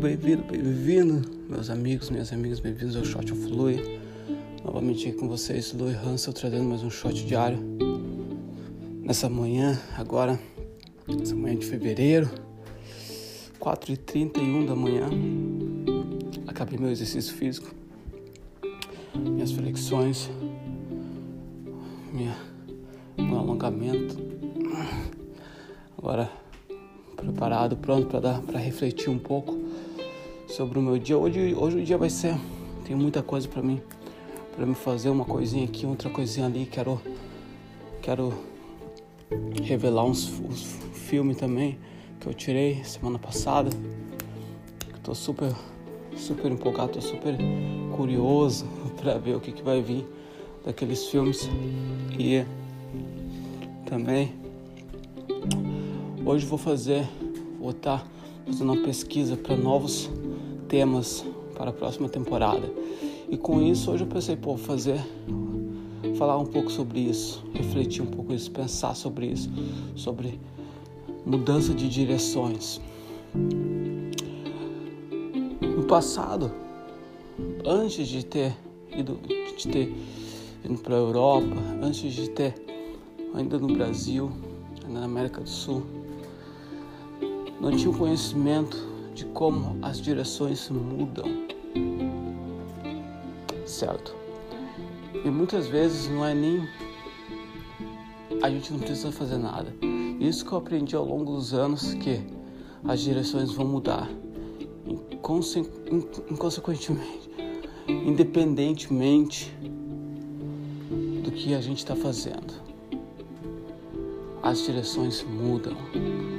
bem-vindo, bem-vindo, meus amigos, minhas amigas, bem-vindos ao Shot of Lui. Novamente aqui com vocês, Lui Hansel, trazendo mais um shot diário. Nessa manhã, agora, essa manhã de fevereiro, 4h31 da manhã. Acabei meu exercício físico, minhas flexões, minha, meu alongamento. Agora preparado, pronto para dar para refletir um pouco sobre o meu dia. Hoje, hoje o dia vai ser tem muita coisa para mim, para me fazer uma coisinha aqui, outra coisinha ali. Quero quero revelar uns, uns filme também que eu tirei semana passada. Estou super super empolgado, tô super curioso para ver o que, que vai vir daqueles filmes e também Hoje vou fazer, vou estar tá fazendo uma pesquisa para novos temas para a próxima temporada. E com isso, hoje eu pensei, pô, fazer, falar um pouco sobre isso, refletir um pouco isso, pensar sobre isso, sobre mudança de direções. No passado, antes de ter ido, de ter ido para a Europa, antes de ter ainda no Brasil, ainda na América do Sul, não tinham conhecimento de como as direções mudam. Certo? E muitas vezes não é nem. A gente não precisa fazer nada. Isso que eu aprendi ao longo dos anos que as direções vão mudar. Inconsequentemente, independentemente do que a gente está fazendo. As direções mudam.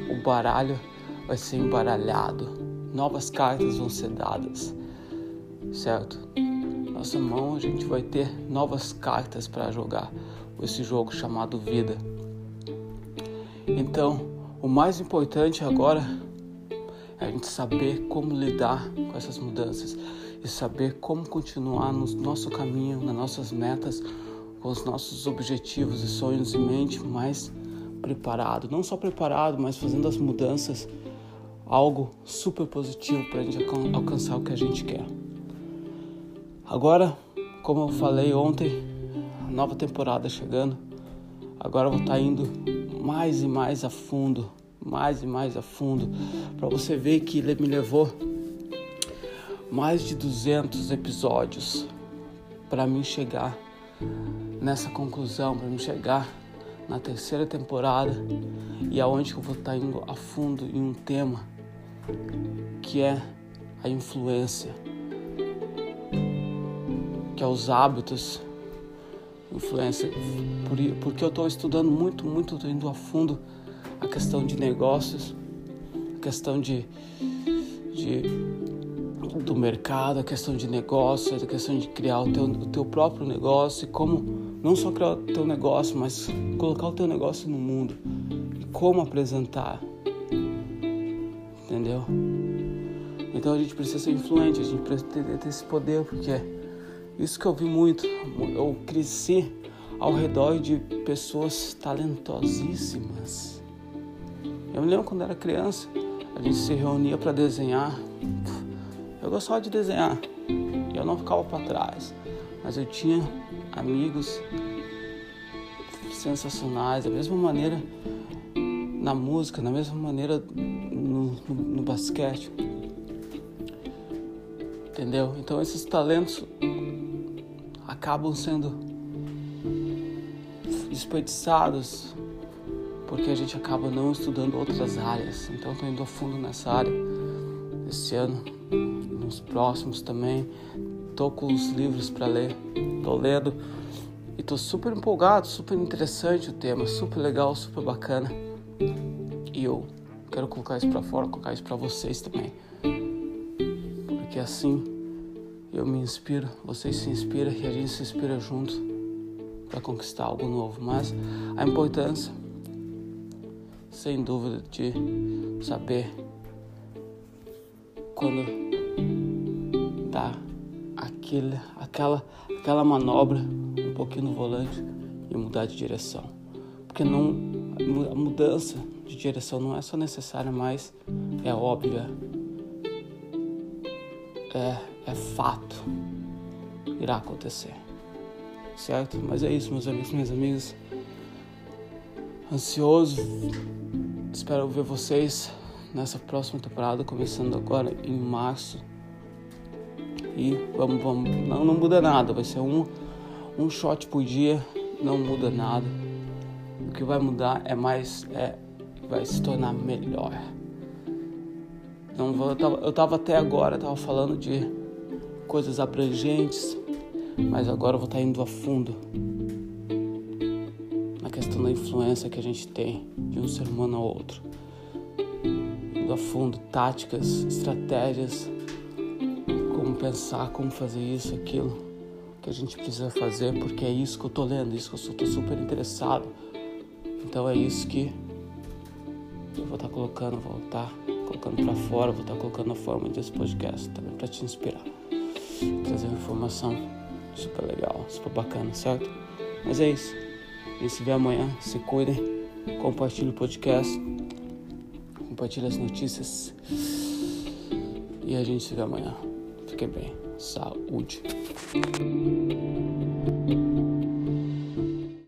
O baralho vai ser embaralhado, novas cartas vão ser dadas, certo? Nossa mão a gente vai ter novas cartas para jogar esse jogo chamado vida. Então, o mais importante agora é a gente saber como lidar com essas mudanças e saber como continuar no nosso caminho, nas nossas metas, com os nossos objetivos e sonhos em mente, mais preparado, não só preparado, mas fazendo as mudanças algo super positivo para a gente alcançar o que a gente quer. Agora, como eu falei ontem, nova temporada chegando. Agora eu vou estar tá indo mais e mais a fundo, mais e mais a fundo, para você ver que ele me levou mais de 200 episódios para mim chegar nessa conclusão, para mim chegar na terceira temporada e aonde que eu vou estar tá indo a fundo em um tema que é a influência, que é os hábitos, influência. Porque eu estou estudando muito, muito, estou indo a fundo a questão de negócios, a questão de, de do mercado, a questão de negócio, a questão de criar o teu, o teu próprio negócio e como não só criar o teu negócio, mas colocar o teu negócio no mundo e como apresentar entendeu? Então a gente precisa ser influente, a gente precisa ter, ter esse poder, porque é isso que eu vi muito. Eu cresci ao redor de pessoas talentosíssimas. Eu me lembro quando era criança, a gente se reunia para desenhar. Eu gostava de desenhar, eu não ficava para trás, mas eu tinha amigos sensacionais, da mesma maneira na música, da mesma maneira no, no, no basquete. Entendeu? Então esses talentos acabam sendo desperdiçados porque a gente acaba não estudando outras áreas. Então estou indo a fundo nessa área esse ano, nos próximos também. Tô com os livros para ler, tô lendo e tô super empolgado, super interessante o tema, super legal, super bacana. E eu Quero colocar isso para fora, colocar isso para vocês também. Porque assim eu me inspiro, vocês se inspiram e a gente se inspira junto para conquistar algo novo. Mas a importância, sem dúvida, de saber quando dá aquele, aquela, aquela manobra um pouquinho no volante e mudar de direção. Porque não a mudança de direção não é só necessária, mas é óbvia. é, é fato, irá acontecer, certo? Mas é isso, meus amigos, minhas amigas. Ansioso, espero ver vocês nessa próxima temporada, começando agora em março. E vamos, vamos, não, não muda nada, vai ser um, um shot por dia, não muda nada. O que vai mudar é mais, é, vai se tornar melhor. Vou, eu, tava, eu tava até agora, tava falando de coisas abrangentes, mas agora eu vou estar tá indo a fundo na questão da influência que a gente tem de um ser humano ao outro. Indo a fundo, táticas, estratégias, como pensar, como fazer isso, aquilo que a gente precisa fazer, porque é isso que eu tô lendo, isso que eu tô super interessado. Então é isso que eu vou estar tá colocando, vou estar tá colocando para fora, vou estar tá colocando na forma desse podcast também para te inspirar, trazer informação super legal, super bacana, certo? Mas é isso. A gente se vê amanhã. Se cuidem, compartilhe o podcast, compartilhe as notícias e a gente se vê amanhã. Fiquem bem. Saúde.